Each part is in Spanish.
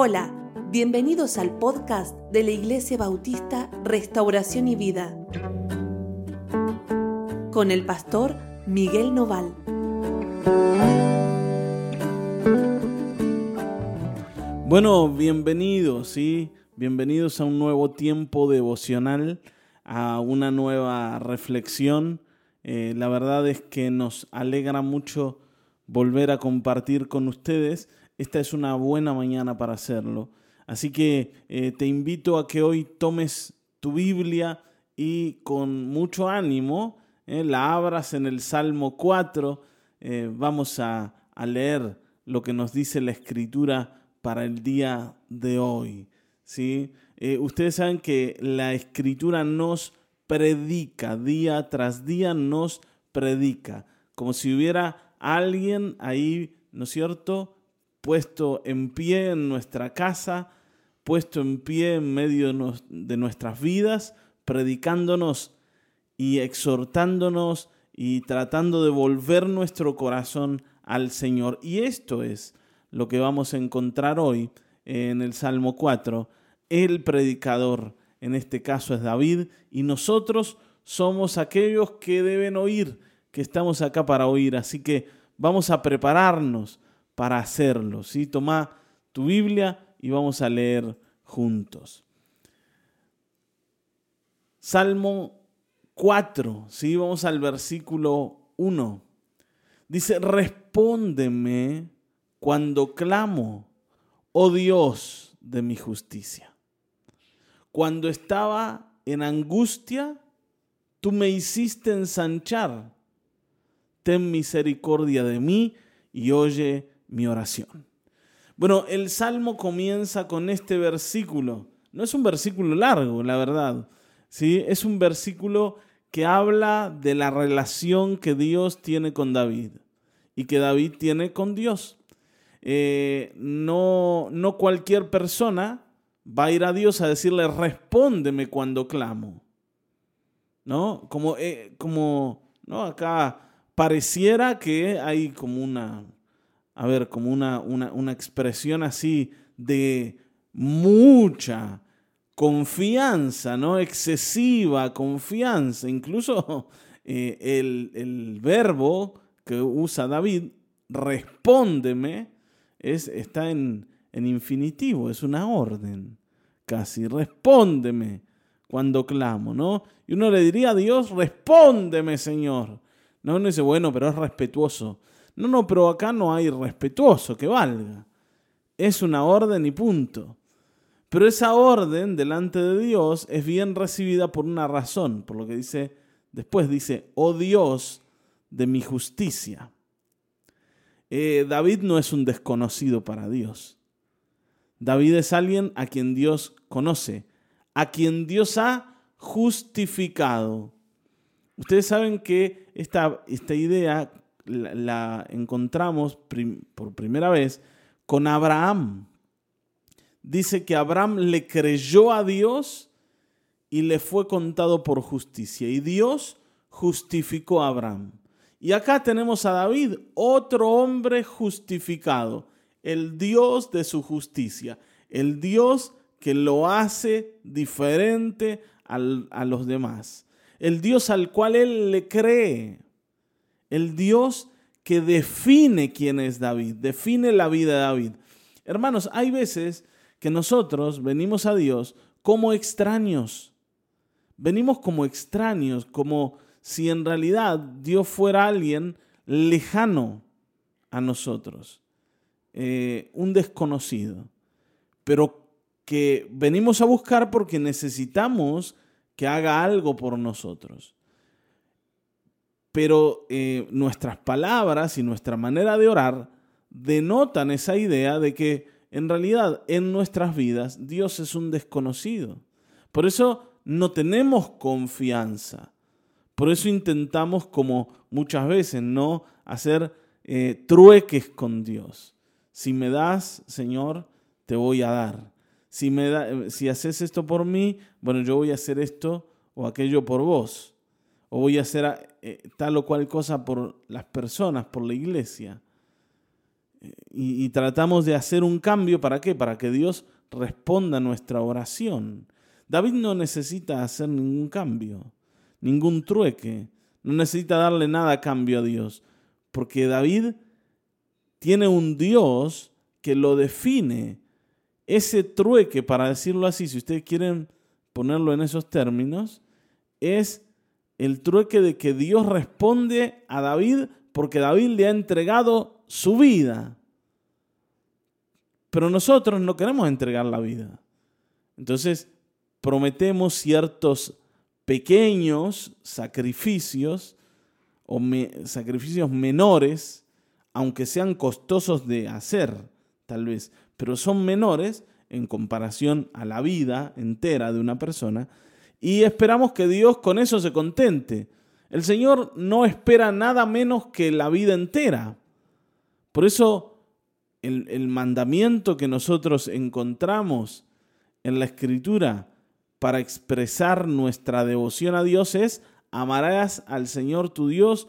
Hola, bienvenidos al podcast de la Iglesia Bautista Restauración y Vida con el pastor Miguel Noval. Bueno, bienvenidos, ¿sí? Bienvenidos a un nuevo tiempo devocional, a una nueva reflexión. Eh, la verdad es que nos alegra mucho volver a compartir con ustedes esta es una buena mañana para hacerlo. Así que eh, te invito a que hoy tomes tu Biblia y con mucho ánimo eh, la abras en el Salmo 4. Eh, vamos a, leer lo que nos dice la Escritura para el día de hoy. ¿sí? ustedes saben que la Escritura nos predica, día tras día nos predica, como si hubiera alguien ahí, ¿no es cierto?, puesto en pie en nuestra casa, puesto en pie en medio de nuestras vidas, predicándonos y exhortándonos y tratando de volver nuestro corazón al Señor. Y esto es lo que vamos a encontrar hoy en el Salmo 4. El predicador, en este caso es David, y nosotros somos aquellos que deben oír, que estamos acá para oír. Así que vamos a prepararnos para hacerlo. ¿sí? Toma tu Biblia y vamos a leer juntos. Salmo 4, ¿sí? vamos al versículo 1. Dice, respóndeme cuando clamo, oh Dios de mi justicia. Cuando estaba en angustia, tú me hiciste ensanchar. Ten misericordia de mí y oye mi oración. Bueno, el Salmo comienza con este versículo. No es un versículo largo, la verdad. ¿sí? Es un versículo que habla de la relación que Dios tiene con David y que David tiene con Dios. Eh, no, no cualquier persona va a ir a Dios a decirle, respóndeme cuando clamo. ¿No? Como, eh, como ¿no? acá pareciera que hay como una, a ver, como una, una, expresión así de mucha confianza, ¿no? Excesiva confianza. Incluso eh, el, verbo que usa David, respóndeme, es, está en, en infinitivo, es una orden casi. Respóndeme cuando clamo, ¿no? Y uno le diría a Dios, respóndeme, Señor. No, uno dice, bueno, pero es respetuoso. No, no, pero acá no hay respetuoso que valga. Es una orden y punto. Pero esa orden delante de Dios es bien recibida por una razón, por lo que dice después, dice, oh Dios de mi justicia. Eh, David no es un desconocido para Dios. David es alguien a quien Dios conoce, a quien Dios ha justificado. Ustedes saben que esta, esta idea la, encontramos por primera vez con Abraham. Dice que Abraham le creyó a Dios y le fue contado por justicia. Y Dios justificó a Abraham. Y acá tenemos a David, otro hombre justificado, el Dios de su justicia, el Dios que lo hace diferente a los demás, el Dios al cual él le cree el Dios que define quién es David, define la vida de David. Hermanos, hay veces que nosotros venimos a Dios como extraños. Venimos como extraños, como si en realidad Dios fuera alguien lejano a nosotros, eh, un desconocido, pero que venimos a buscar porque necesitamos que haga algo por nosotros pero eh, nuestras palabras y nuestra manera de orar denotan esa idea de que en realidad en nuestras vidas Dios es un desconocido. Por eso no tenemos confianza. Por eso intentamos, como muchas veces, no hacer eh, trueques con Dios. Si me das, Señor, te voy a dar. Si, me da, si haces esto por mí, bueno, yo voy a hacer esto o aquello por vos o voy a hacer eh, tal o cual cosa por las personas, por la iglesia. y, y tratamos de hacer un cambio. ¿Para qué? Para que Dios responda a nuestra oración. David no necesita hacer ningún cambio, ningún trueque, no necesita darle nada a cambio a Dios, porque David tiene un Dios que lo define. Ese trueque, para decirlo así, si ustedes quieren ponerlo en esos términos, es el trueque de que Dios responde a David porque David le ha entregado su vida. Pero nosotros no queremos entregar la vida. Entonces, prometemos ciertos pequeños sacrificios o sacrificios menores, aunque sean costosos de hacer, tal vez, pero son menores en comparación a la vida entera de una persona, y esperamos que Dios con eso se contente. El Señor no espera nada menos que la vida entera. Por eso el, mandamiento que nosotros encontramos en la Escritura para expresar nuestra devoción a Dios es amarás al Señor tu Dios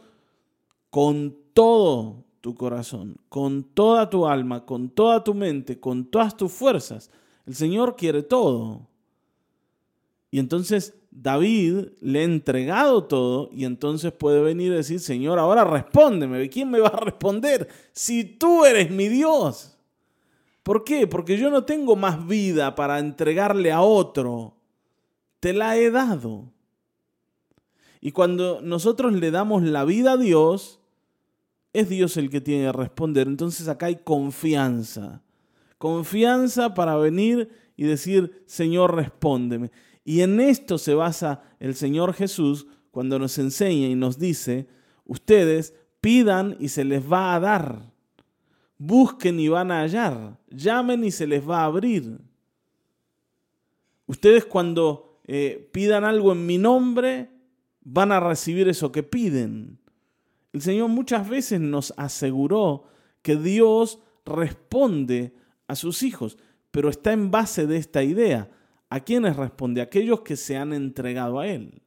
con todo tu corazón, con toda tu alma, con toda tu mente, con todas tus fuerzas. El Señor quiere todo. Y entonces David le ha entregado todo y entonces puede venir y decir, Señor, ahora respóndeme. ¿Quién me va a responder si tú eres mi Dios? ¿Por qué? Porque yo no tengo más vida para entregarle a otro te la he dado. Y cuando nosotros le damos la vida a Dios, es Dios el que tiene que responder. Entonces acá hay confianza. Confianza para venir y decir, Señor, respóndeme. Y en esto se basa el Señor Jesús cuando nos enseña y nos dice, ustedes pidan y se les va a dar. Busquen y van a hallar. Llamen y se les va a abrir. Ustedes cuando eh, pidan algo en mi nombre, van a recibir eso que piden. El Señor muchas veces nos aseguró que Dios responde a sus hijos, pero está en base de esta idea. ¿A quiénes responde? Aquellos que se han entregado a Él.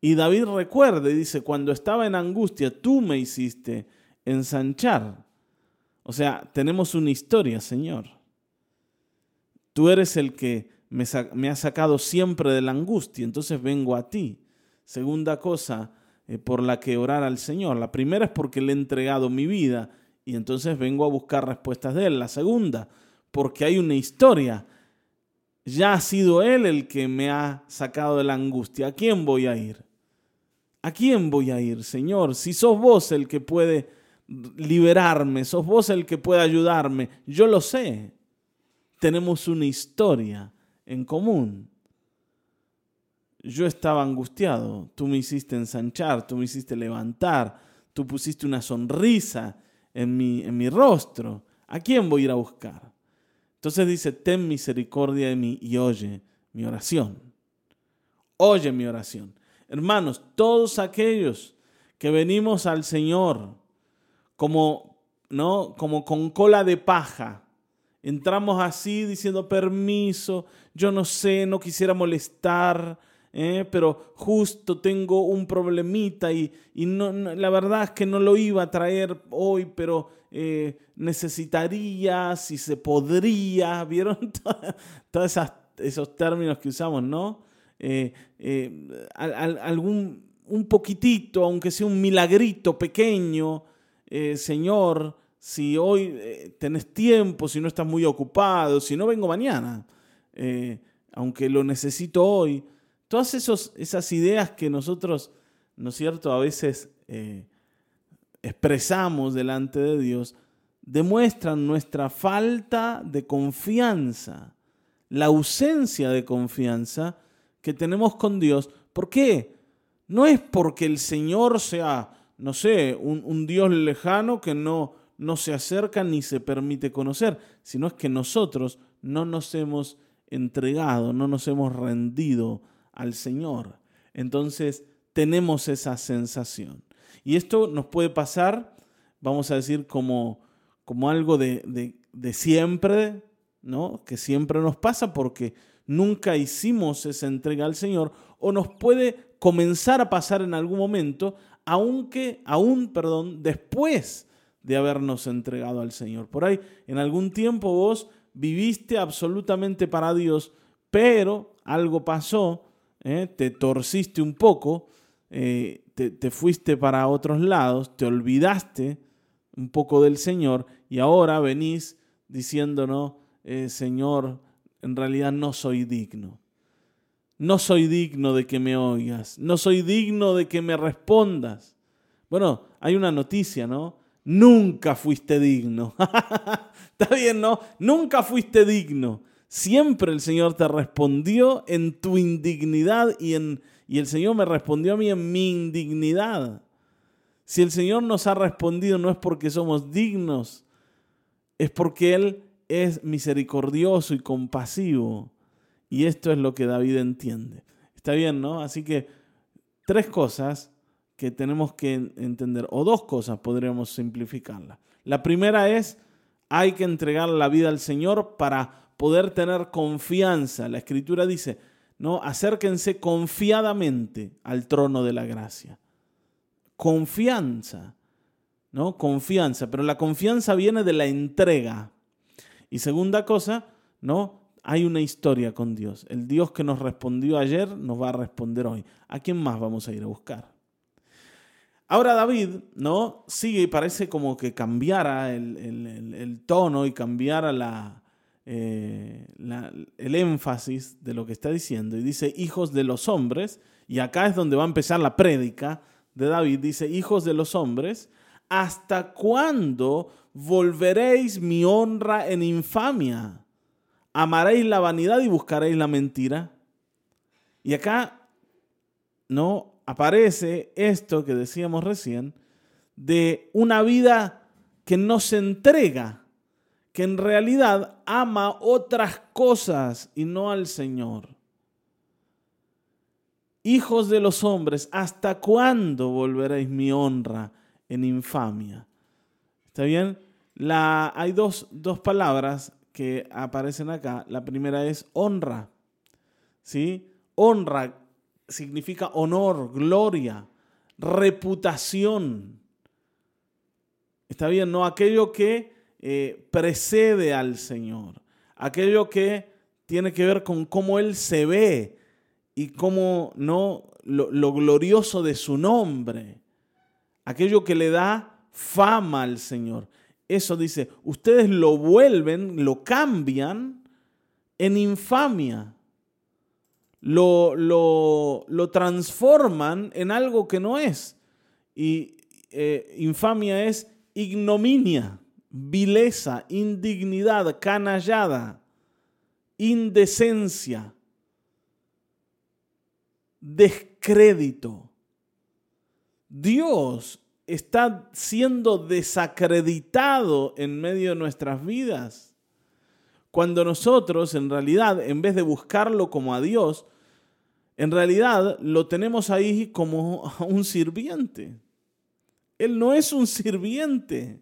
Y David recuerde, dice, cuando estaba en angustia, tú me hiciste ensanchar. O sea, tenemos una historia, Señor. Tú eres el que me, ha sacado siempre de la angustia, entonces vengo a ti. Segunda cosa eh, por la que orar al Señor. La primera es porque le he entregado mi vida y entonces vengo a buscar respuestas de Él. La segunda, porque hay una historia. Ya ha sido Él el que me ha sacado de la angustia. ¿A quién voy a ir? ¿A quién voy a ir, Señor? Si sos vos el que puede liberarme, sos vos el que puede ayudarme, yo lo sé. Tenemos una historia en común. Yo estaba angustiado, tú me hiciste ensanchar, tú me hiciste levantar, tú pusiste una sonrisa en mi, en mi rostro. ¿A quién voy a ir a buscar? Entonces dice, ten misericordia de mí y oye mi oración. Oye mi oración. Hermanos, todos aquellos que venimos al Señor como, ¿no? como con cola de paja, entramos así diciendo permiso, yo no sé, no quisiera molestar, ¿eh? pero justo tengo un problemita y, no, la verdad es que no lo iba a traer hoy, pero eh, necesitaría, si se podría, ¿vieron? Todos esos términos que usamos, ¿no? Eh, algún, un poquitito, aunque sea un milagrito pequeño, Señor, si hoy tenés tiempo, si no estás muy ocupado, si no vengo mañana. Eh, aunque lo necesito hoy. Todas esas ideas que nosotros, ¿no es cierto?, a veces eh, expresamos delante de Dios, demuestran nuestra falta de confianza, la ausencia de confianza que tenemos con Dios. ¿Por qué? No es porque el Señor sea, no sé, un, un Dios lejano que no, no se acerca ni se permite conocer, sino es que nosotros no nos hemos entregado, no nos hemos rendido al Señor. Entonces tenemos esa sensación. Y esto nos puede pasar, vamos a decir, como, como algo de, de, siempre, ¿no? Que siempre nos pasa porque nunca hicimos esa entrega al Señor, o nos puede comenzar a pasar en algún momento, aunque, aún, perdón, después de habernos entregado al Señor. Por ahí, en algún tiempo vos viviste absolutamente para Dios, pero algo pasó, ¿eh? te torciste un poco, eh, te, fuiste para otros lados, te olvidaste un poco del Señor y ahora venís diciéndonos, eh, Señor, en realidad no soy digno. No soy digno de que me oigas, no soy digno de que me respondas. Bueno, hay una noticia, ¿no? Nunca fuiste digno. Está bien, ¿no? Nunca fuiste digno. Siempre el Señor te respondió en tu indignidad y, en, y el Señor me respondió a mí en mi indignidad. Si el Señor nos ha respondido no es porque somos dignos, es porque Él es misericordioso y compasivo. Y esto es lo que David entiende. Está bien, ¿no? Así que tres cosas que tenemos que entender, o dos cosas podríamos simplificarlas. La primera es, hay que entregar la vida al Señor para poder tener confianza. La escritura dice, no, acérquense confiadamente al trono de la gracia. Confianza, ¿no? Confianza, pero la confianza viene de la entrega. Y segunda cosa, ¿no? Hay una historia con Dios. El Dios que nos respondió ayer nos va a responder hoy. ¿A quién más vamos a ir a buscar? Ahora David, ¿no? Sigue y parece como que cambiara el, tono y cambiara eh, el énfasis de lo que está diciendo. Y dice, hijos de los hombres, y acá es donde va a empezar la prédica de David, dice, hijos de los hombres, ¿hasta cuándo volveréis mi honra en infamia? ¿Amaréis la vanidad y buscaréis la mentira? Y acá, ¿no? aparece esto que decíamos recién, de una vida que no se entrega, que en realidad ama otras cosas y no al Señor. Hijos de los hombres, ¿hasta cuándo volveréis mi honra en infamia? ¿Está bien? La, hay dos, dos palabras que aparecen acá. La primera es honra. ¿Sí? Honra significa honor, gloria, reputación. Está bien, no aquello que eh, precede al Señor, aquello que tiene que ver con cómo Él se ve y cómo no lo, lo glorioso de su nombre, aquello que le da fama al Señor. Eso dice, ustedes lo vuelven, lo cambian en infamia. Lo, lo, transforman en algo que no es. Y eh, infamia es ignominia, vileza, indignidad, canallada, indecencia, descrédito. Dios está siendo desacreditado en medio de nuestras vidas. Cuando nosotros, en realidad, en vez de buscarlo como a Dios, en realidad lo tenemos ahí como un sirviente. Él no es un sirviente.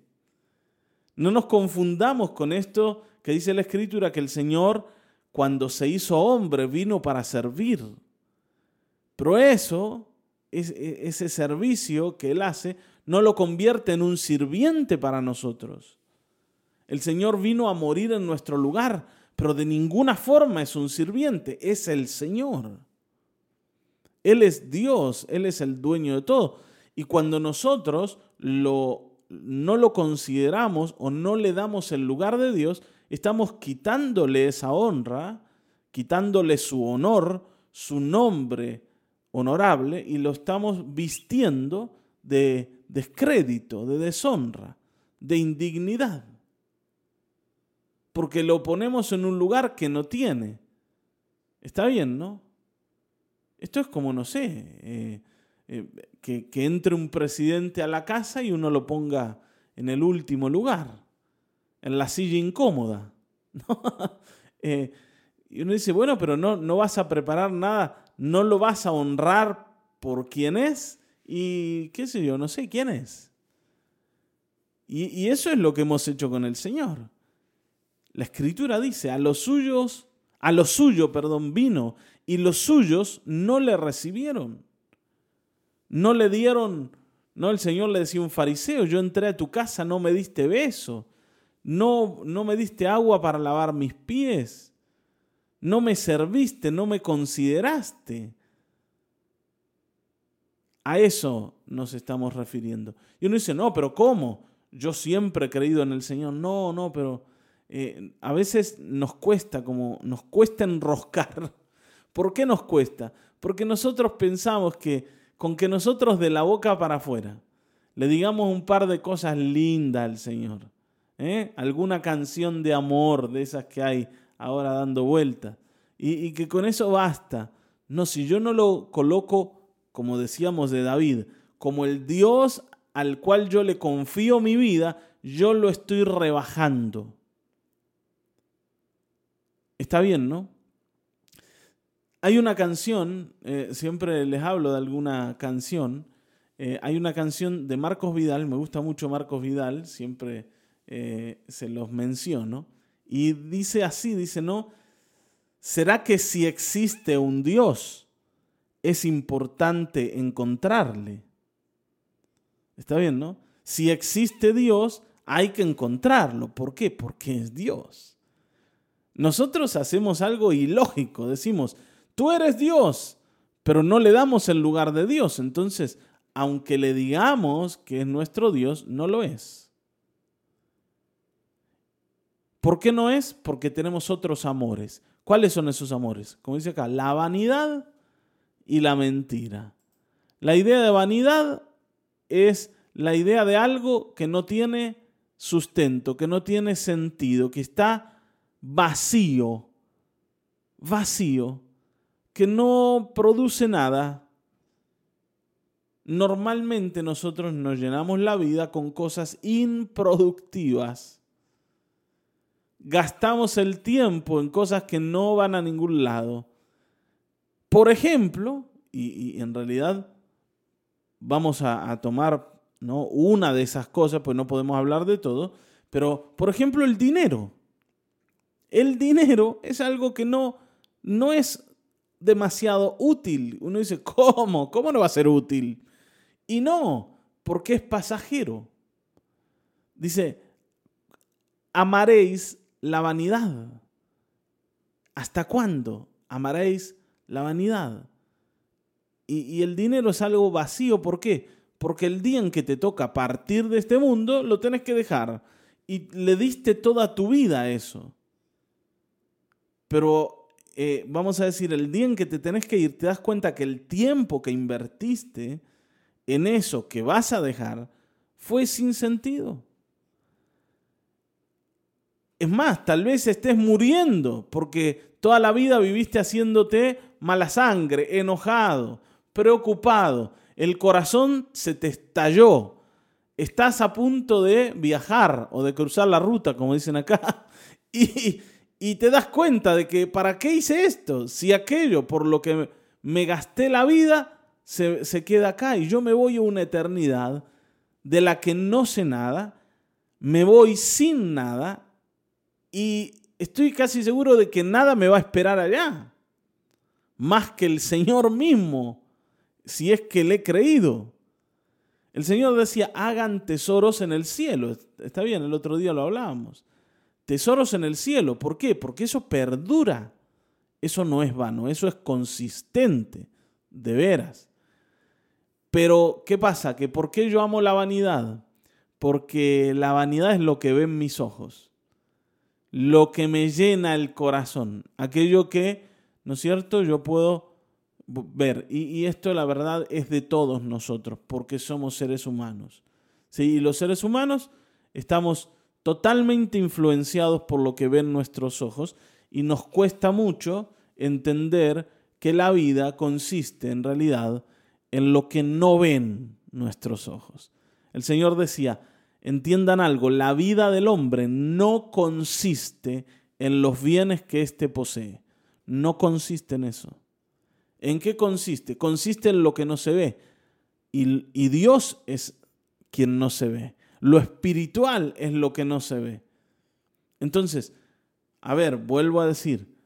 No nos confundamos con esto que dice la Escritura, que el Señor cuando se hizo hombre vino para servir. Pero eso, ese servicio que Él hace, no lo convierte en un sirviente para nosotros. El Señor vino a morir en nuestro lugar, pero de ninguna forma es un sirviente, es el Señor. Él es Dios, Él es el dueño de todo. Y cuando nosotros lo, no lo consideramos o no le damos el lugar de Dios, estamos quitándole esa honra, quitándole su honor, su nombre honorable, y lo estamos vistiendo de descrédito, de deshonra, de indignidad. Porque lo ponemos en un lugar que no tiene. Está bien, ¿no? Esto es como, no sé, eh, eh, que, entre un presidente a la casa y uno lo ponga en el último lugar, en la silla incómoda. Eh, y uno dice, bueno, pero no, no vas a preparar nada, no lo vas a honrar por quién es y qué sé yo, no sé quién es. Y, y eso es lo que hemos hecho con el Señor. La escritura dice, a los suyos, a lo suyo, perdón, vino y los suyos no le recibieron. No le dieron No, el Señor le decía un fariseo, yo entré a tu casa, no me diste beso, no, no me diste agua para lavar mis pies, no me serviste, no me consideraste. A eso nos estamos refiriendo. Y uno dice, no, pero ¿cómo? Yo siempre he creído en el Señor. No, no, pero eh, a veces nos cuesta, como nos cuesta enroscar. ¿Por qué nos cuesta? Porque nosotros pensamos que con que nosotros de la boca para afuera le digamos un par de cosas lindas al Señor, ¿eh? alguna canción de amor de esas que hay ahora dando vueltas, y, y que con eso basta. No, si yo no lo coloco como decíamos de David, como el Dios al cual yo le confío mi vida, yo lo estoy rebajando. Está bien, ¿no? Hay una canción, eh, siempre les hablo de alguna canción, eh, hay una canción de Marcos Vidal, me gusta mucho Marcos Vidal, siempre eh, se los menciono, y dice así, dice, ¿no? ¿Será que si existe un Dios, es importante encontrarle. Está bien, ¿no? Si existe Dios, hay que encontrarlo. ¿Por qué? Porque es Dios. Nosotros hacemos algo ilógico. Decimos, tú eres Dios, pero no le damos el lugar de Dios. Entonces, aunque le digamos que es nuestro Dios, no lo es. ¿Por qué no es? Porque tenemos otros amores. ¿Cuáles son esos amores? Como dice acá, la vanidad y la mentira. La idea de vanidad es la idea de algo que no tiene sustento, que no tiene sentido, que está vacío, vacío, que no produce nada. Normalmente nosotros nos llenamos la vida con cosas improductivas. Gastamos el tiempo en cosas que no van a ningún lado. Por ejemplo, y, en realidad vamos a, tomar ¿no? una de esas cosas, pues no podemos hablar de todo, pero por ejemplo el dinero. El dinero es algo que no, no es demasiado útil. Uno dice, ¿cómo? ¿Cómo no va a ser útil? Y no, porque es pasajero. Dice, amaréis la vanidad. ¿Hasta cuándo amaréis la vanidad. Y, el dinero es algo vacío, ¿por qué? Porque el día en que te toca partir de este mundo, lo tienes que dejar. Y le diste toda tu vida a eso. Pero eh, vamos a decir, el día en que te tenés que ir, te das cuenta que el tiempo que invertiste en eso que vas a dejar fue sin sentido. Es más, tal vez estés muriendo porque toda la vida viviste haciéndote mala sangre, enojado, preocupado. El corazón se te estalló. Estás a punto de viajar o de cruzar la ruta, como dicen acá. Y, te das cuenta de que, ¿para qué hice esto? Si aquello por lo que me gasté la vida se, se queda acá y yo me voy a una eternidad de la que no sé nada, me voy sin nada y estoy casi seguro de que nada me va a esperar allá, más que el Señor mismo, si es que le he creído. El Señor decía, hagan tesoros en el cielo. Está bien, el otro día lo hablábamos. Tesoros en el cielo. ¿Por qué? Porque eso perdura. Eso no es vano, eso es consistente, de veras. Pero, ¿qué pasa? Que ¿por qué yo amo la vanidad? Porque la vanidad es lo que ven mis ojos lo que me llena el corazón, aquello que, ¿no es cierto?, yo puedo ver. Y, esto la verdad es de todos nosotros, porque somos seres humanos. ¿Sí? Y los seres humanos estamos totalmente influenciados por lo que ven nuestros ojos y nos cuesta mucho entender que la vida consiste en realidad en lo que no ven nuestros ojos. El Señor decía, entiendan algo, la vida del hombre no consiste en los bienes que éste posee. No consiste en eso. ¿En qué consiste? Consiste en lo que no se ve. Y, y, Dios es quien no se ve. Lo espiritual es lo que no se ve. Entonces, a ver, vuelvo a decir,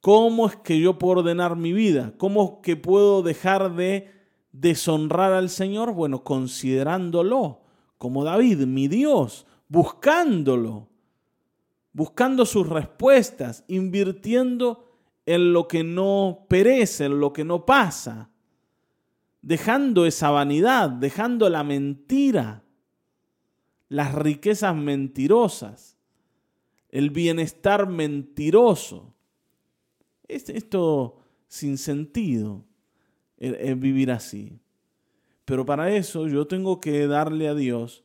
¿cómo es que yo puedo ordenar mi vida? ¿Cómo es que puedo dejar de deshonrar al Señor? Bueno, considerándolo como David, mi Dios, buscándolo, buscando sus respuestas, invirtiendo en lo que no perece, en lo que no pasa, dejando esa vanidad, dejando la mentira, las riquezas mentirosas, el bienestar mentiroso. Esto sin sentido, es vivir así. Pero para eso yo tengo que darle a Dios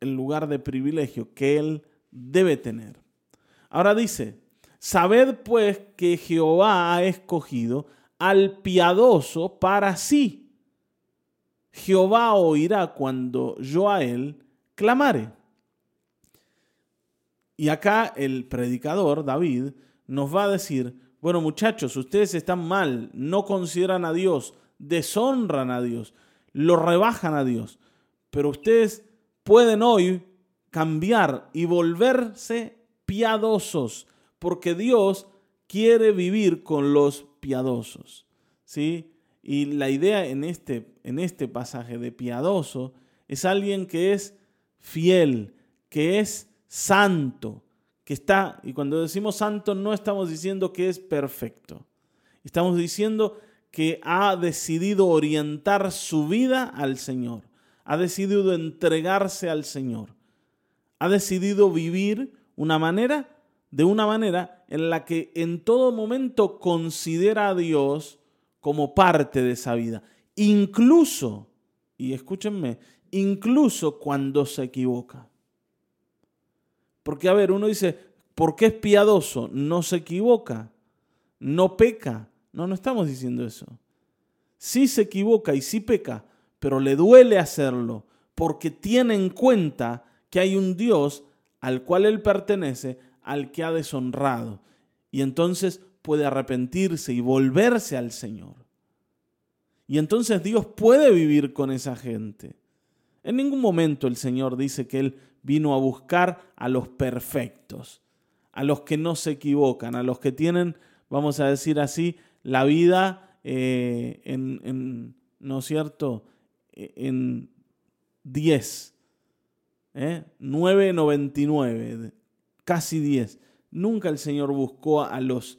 el lugar de privilegio que Él debe tener. Ahora dice, sabed pues que Jehová ha escogido al piadoso para sí. Jehová oirá cuando yo a Él clamare. Y acá el predicador, David, nos va a decir, bueno muchachos, ustedes están mal, no consideran a Dios, deshonran a Dios, lo rebajan a Dios. Pero ustedes pueden hoy cambiar y volverse piadosos, porque Dios quiere vivir con los piadosos. ¿sí? Y la idea en este, en este pasaje de piadoso es alguien que es fiel, que es santo, que está, y cuando decimos santo no estamos diciendo que es perfecto, estamos diciendo que ha decidido orientar su vida al Señor, ha decidido entregarse al Señor, ha decidido vivir una manera, de una manera en la que en todo momento considera a Dios como parte de esa vida, incluso, y escúchenme, incluso cuando se equivoca. Porque, a ver, uno dice, ¿por qué es piadoso? No se equivoca, no peca, no, no estamos diciendo eso. Sí se equivoca y sí peca, pero le duele hacerlo porque tiene en cuenta que hay un Dios al cual él pertenece, al que ha deshonrado. Y entonces puede arrepentirse y volverse al Señor. Y entonces Dios puede vivir con esa gente. En ningún momento el Señor dice que Él vino a buscar a los perfectos, a los que no se equivocan, a los que tienen, vamos a decir así, la vida eh, en, ¿no es cierto?, en 10, ¿eh? 9.99, casi 10. Nunca el Señor buscó a los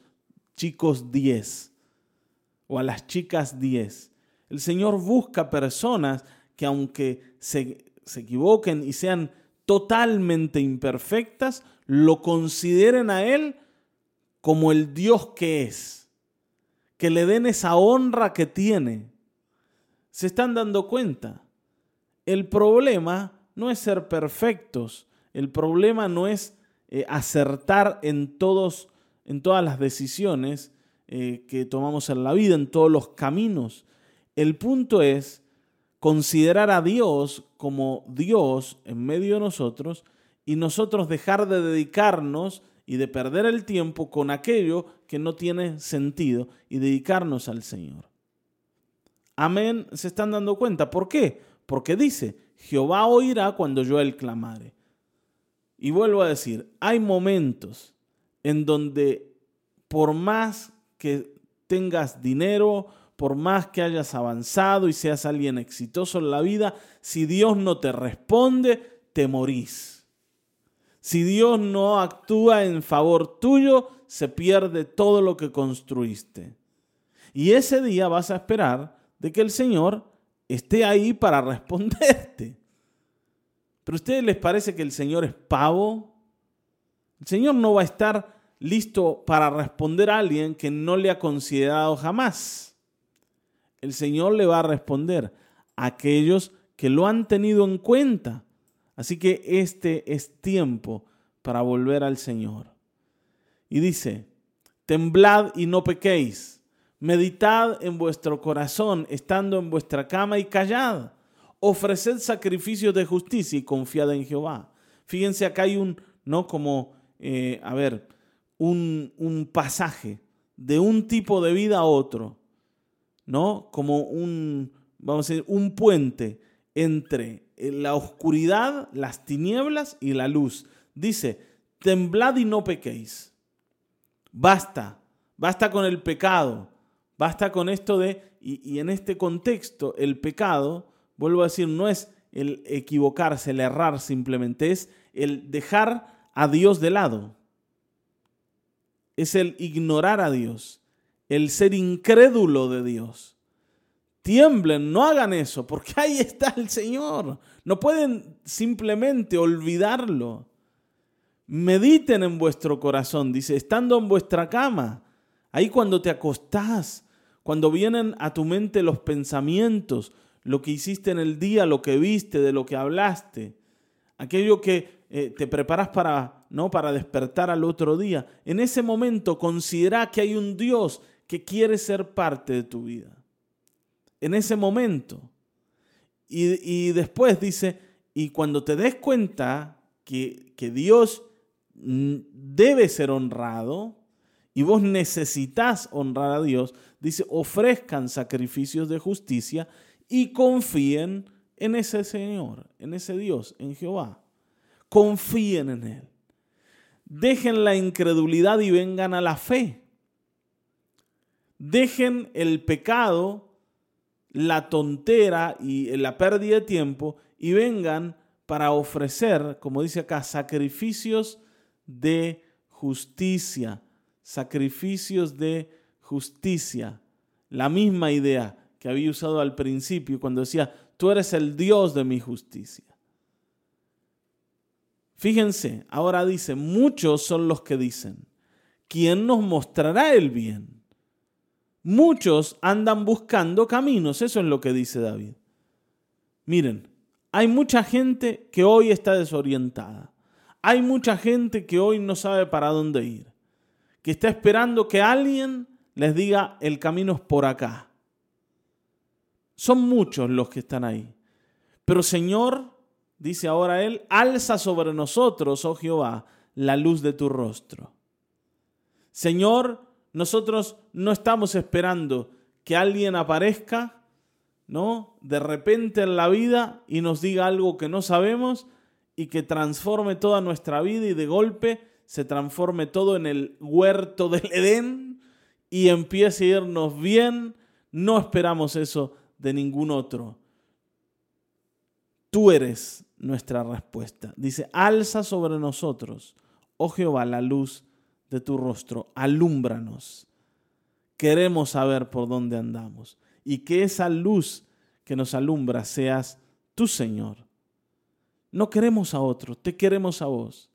chicos 10 o a las chicas 10. El Señor busca personas que aunque se, se equivoquen y sean totalmente imperfectas, lo consideren a Él como el Dios que es que le den esa honra que tiene. ¿Se están dando cuenta? El problema no es ser perfectos, el problema no es eh, acertar en, todos, en todas las decisiones eh, que tomamos en la vida, en todos los caminos. El punto es considerar a Dios como Dios en medio de nosotros y nosotros dejar de dedicarnos y de perder el tiempo con aquello que no tiene sentido y dedicarnos al Señor. Amén, se están dando cuenta. ¿Por qué? Porque dice, Jehová oirá cuando yo él clamare. Y vuelvo a decir, hay momentos en donde por más que tengas dinero, por más que hayas avanzado y seas alguien exitoso en la vida, si Dios no te responde, te morís. Si Dios no actúa en favor tuyo, se pierde todo lo que construiste. Y ese día vas a esperar de que el Señor esté ahí para responderte. Pero a ustedes les parece que el Señor es pavo? El Señor no va a estar listo para responder a alguien que no le ha considerado jamás. El Señor le va a responder a aquellos que lo han tenido en cuenta Así que este es tiempo para volver al Señor. Y dice, temblad y no pequéis, meditad en vuestro corazón, estando en vuestra cama y callad, ofreced sacrificios de justicia y confiad en Jehová. Fíjense, acá hay un, ¿no? Como, eh, a ver, un, un pasaje de un tipo de vida a otro, ¿no? Como un, vamos a decir, un puente entre la oscuridad, las tinieblas y la luz. Dice, temblad y no pequéis. Basta, basta con el pecado, Basta con esto de, y, en este contexto, el pecado, vuelvo a decir, no es el equivocarse, el errar simplemente, es el dejar a Dios de lado. Es el ignorar a Dios, el ser incrédulo de Dios. Tiemblen, no hagan eso, porque ahí está el Señor. No pueden simplemente olvidarlo. Mediten en vuestro corazón, dice, estando en vuestra cama, ahí cuando te acostás, cuando vienen a tu mente los pensamientos, lo que hiciste en el día, lo que viste, de lo que hablaste, aquello que eh, te preparas para, ¿no? para despertar al otro día. En ese momento considera que hay un Dios que quiere ser parte de tu vida. En ese momento. Y, y después dice, y cuando te des cuenta que, que Dios debe ser honrado y vos necesitas honrar a Dios, dice, ofrezcan sacrificios de justicia y confíen en ese Señor, en ese Dios, en Jehová. Confíen en Él. Dejen la incredulidad y vengan a la fe. Dejen el pecado, la tontera y la pérdida de tiempo y vengan para ofrecer, como dice acá, sacrificios de justicia, sacrificios de justicia. La misma idea que había usado al principio cuando decía, tú eres el Dios de mi justicia. Fíjense, ahora dice, muchos son los que dicen, ¿quién nos mostrará el bien? Muchos andan buscando caminos, eso es lo que dice David. Miren, hay mucha gente que hoy está desorientada. Hay mucha gente que hoy no sabe para dónde ir, que está esperando que alguien les diga el camino es por acá. Son muchos los que están ahí. Pero Señor, dice ahora Él, alza sobre nosotros, oh Jehová, la luz de tu rostro. Señor, nosotros no estamos esperando que alguien aparezca, ¿no? De repente en la vida y nos diga algo que no sabemos, y que transforme toda nuestra vida y de golpe se transforme todo en el huerto del Edén y empiece a irnos bien. No esperamos eso de ningún otro. Tú eres nuestra respuesta. Dice, alza sobre nosotros, oh Jehová, la luz de tu rostro, alúmbranos. Queremos saber por dónde andamos y que esa luz que nos alumbra seas tú, Señor. No queremos a otros, te queremos a vos.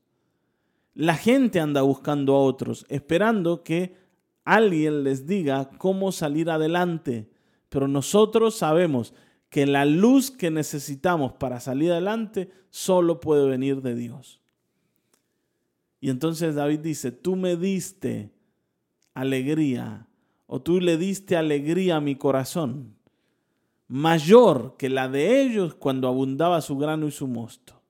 La gente anda buscando a otros, esperando que alguien les diga cómo salir adelante. Pero nosotros sabemos que la luz que necesitamos para salir adelante solo puede venir de Dios. Y entonces David dice, tú me diste alegría, o tú le diste alegría a mi corazón mayor que la de ellos cuando abundaba su grano y su mosto.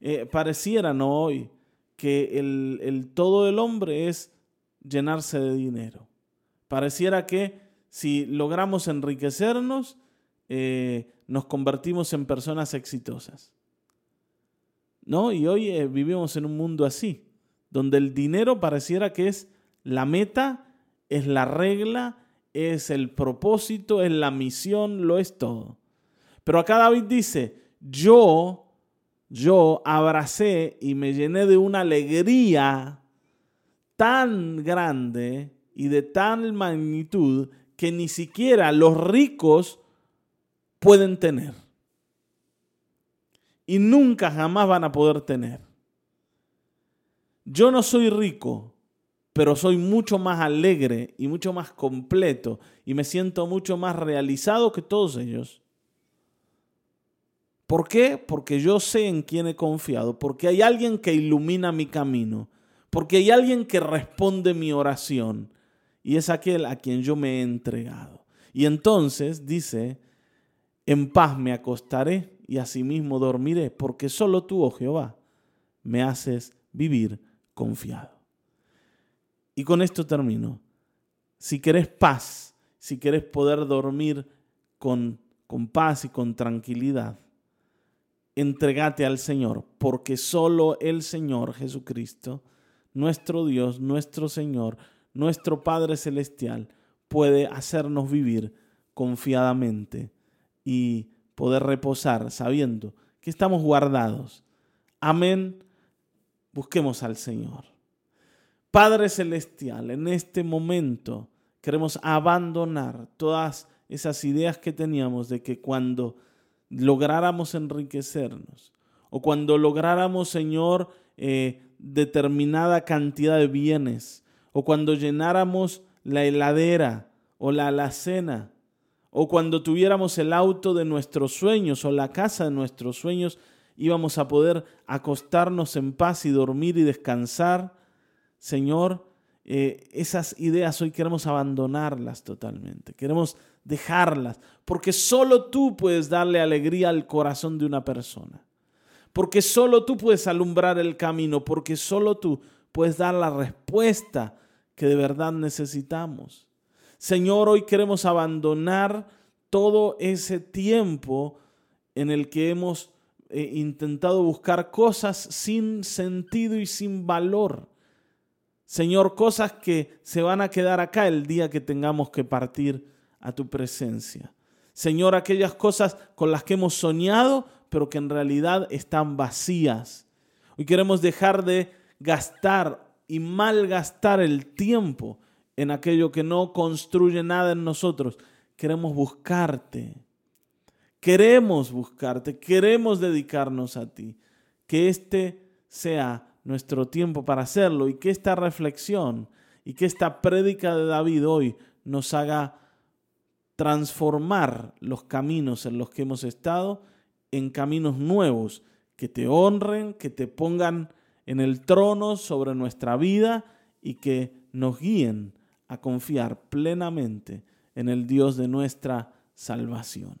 Eh, pareciera, ¿no? Hoy, que el, todo del hombre es llenarse de dinero. Pareciera que si logramos enriquecernos, eh, nos convertimos en personas exitosas. ¿No? Y hoy eh, vivimos en un mundo así, donde el dinero pareciera que es la meta, es la regla, es el propósito, es la misión, lo es todo. Pero acá David dice, yo, yo abracé y me llené de una alegría tan grande y de tal magnitud que ni siquiera los ricos pueden tener. Y nunca jamás van a poder tener. Yo no soy rico, pero soy mucho más alegre y mucho más completo y me siento mucho más realizado que todos ellos. ¿Por qué? Porque yo sé en quién he confiado, porque hay alguien que ilumina mi camino, porque hay alguien que responde mi oración y es aquel a quien yo me he entregado. Y entonces dice, en paz me acostaré y asimismo dormiré, porque solo tú, oh Jehová, me haces vivir confiado. Y con esto termino. Si querés paz, si querés poder dormir con, con paz y con tranquilidad, entregate al Señor, porque solo el Señor Jesucristo, nuestro Dios, nuestro Señor, nuestro Padre Celestial, puede hacernos vivir confiadamente y poder reposar sabiendo que estamos guardados. Amén. Busquemos al Señor. Padre Celestial, en este momento queremos abandonar todas esas ideas que teníamos de que cuando lográramos enriquecernos o cuando lográramos, Señor, eh, determinada cantidad de bienes o cuando llenáramos la heladera o la alacena o cuando tuviéramos el auto de nuestros sueños o la casa de nuestros sueños, íbamos a poder acostarnos en paz y dormir y descansar. Señor, eh, esas ideas hoy queremos abandonarlas totalmente, queremos dejarlas, porque solo tú puedes darle alegría al corazón de una persona, porque solo tú puedes alumbrar el camino, porque solo tú puedes dar la respuesta que de verdad necesitamos. Señor, hoy queremos abandonar todo ese tiempo en el que hemos eh, intentado buscar cosas sin sentido y sin valor. Señor, cosas que se van a quedar acá el día que tengamos que partir a tu presencia. Señor, aquellas cosas con las que hemos soñado, pero que en realidad están vacías. Hoy queremos dejar de gastar y malgastar el tiempo en aquello que no construye nada en nosotros. Queremos buscarte. Queremos buscarte. Queremos dedicarnos a ti. Que este sea nuestro tiempo para hacerlo y que esta reflexión y que esta prédica de David hoy nos haga transformar los caminos en los que hemos estado en caminos nuevos que te honren, que te pongan en el trono sobre nuestra vida y que nos guíen a confiar plenamente en el Dios de nuestra salvación.